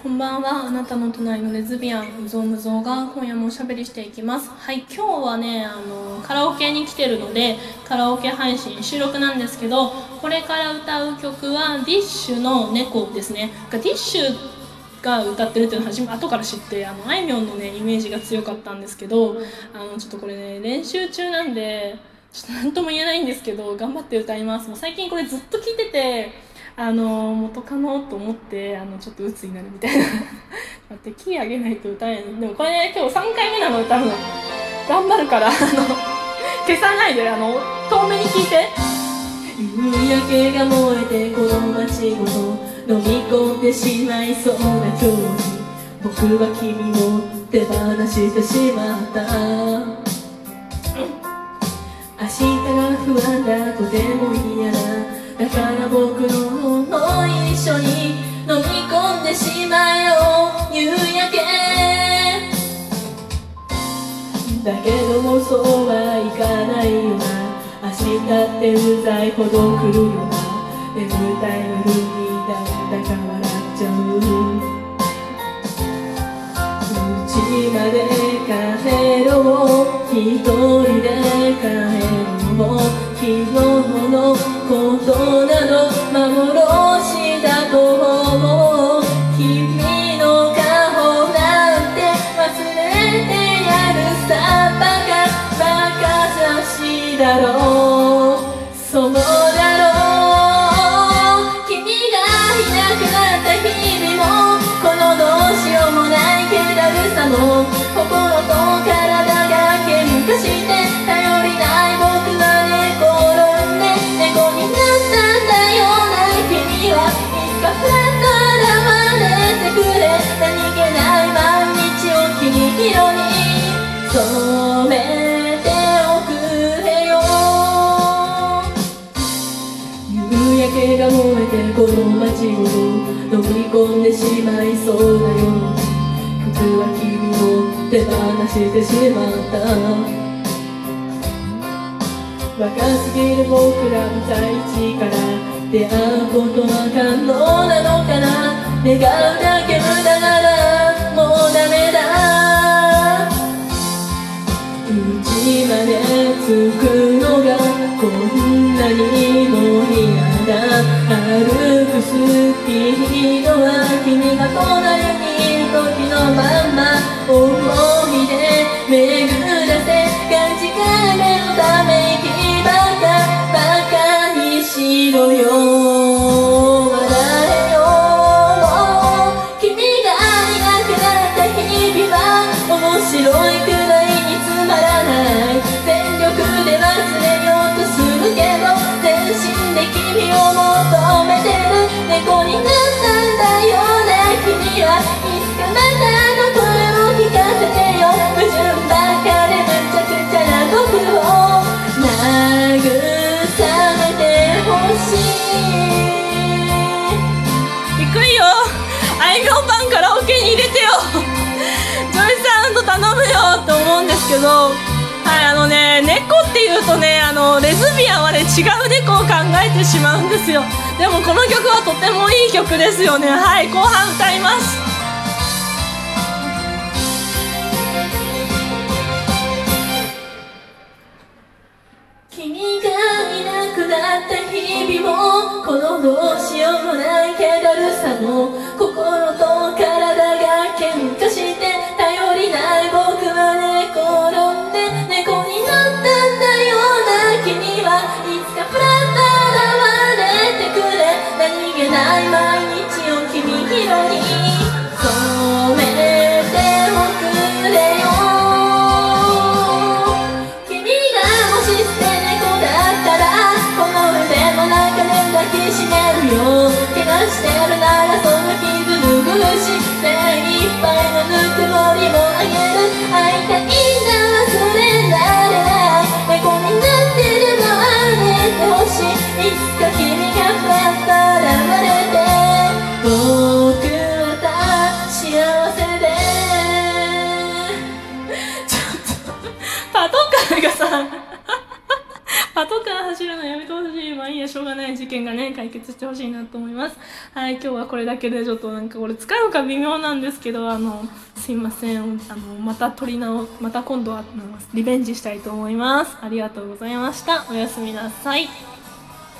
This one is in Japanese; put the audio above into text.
こんばんは。あなたの隣のレズビアンうぞうむぞうが今夜もおしゃべりしていきます。はい今日はねあのカラオケに来てるのでカラオケ配信収録なんですけどこれから歌う曲はディッシュの「猫」ですね。ディッシュが歌ってるっていうのは初め後から知ってあのあいみょんのねイメージが強かったんですけどあのちょっとこれね練習中なんでちょっと何とも言えないんですけど頑張って歌います。もう最近これずっと聴いててあの元カノと思ってあのちょっと鬱になるみたいな。待ってキー上げないと歌えない。でもこれね今日3回目なの歌うの頑張るからあの消さないであの遠目に聞いて。夕焼けが燃えてこの街ごと飲み込んでしまいそうな今日に僕は君を手放してしまった。明日が不安だとても嫌だ。だから僕のも一緒に飲み込んでしまえよ。夕焼けだけどもそうはいかないよな。明日ってうざいほど来るよな。眠たい夜になんだか笑っちゃう。家まで帰ろう。一人で幻だと思う君の顔なんて忘れてやるさバカバカさしだろう。そうだろう。君がいなくなった日々もこのどうしようもない気だるさも心の街ごと飲み込んでしまいそうだよ。僕は君を手放してしまった。若すぎる僕らの在地から出会うことは可能なのかな。願うだけ無駄ならもうダメだ。家まで着くのがこんなにも嫌だ。スピードは君が隣にいる時のまんま思い出巡らせ感じかめのため息ばかバカにしろよ笑えよ君がいなくなった日々は面白いくらいにつまらない。全力で忘れようとするけど。頼むよって思うんですけどはいあのね猫っていうとねあのレズビアンはね違う猫を考えてしまうんですよ。でもこの曲はとてもいい曲ですよね。はい後半歌います。君がいなくなった日々もこのどうしようもない気だるさもない毎日を君色に回がさパトカー走るのやめてほしい。まあいいや、しょうがない事件がね、解決してほしいなと思います。はい、今日はこれだけでちょっとなんか俺使うのか微妙なんですけど、あの、すいません。あの、また撮り直、また今度はリベンジしたいと思います。ありがとうございました。おやすみなさい。